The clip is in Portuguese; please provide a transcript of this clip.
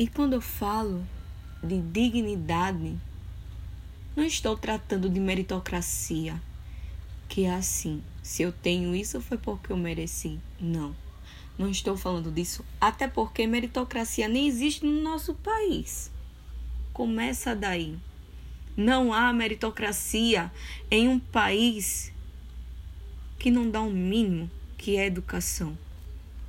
E quando eu falo de dignidade, não estou tratando de meritocracia, que é assim, se eu tenho isso foi porque eu mereci. Não. Não estou falando disso, até porque meritocracia nem existe no nosso país. Começa daí. Não há meritocracia em um país que não dá o um mínimo que é educação.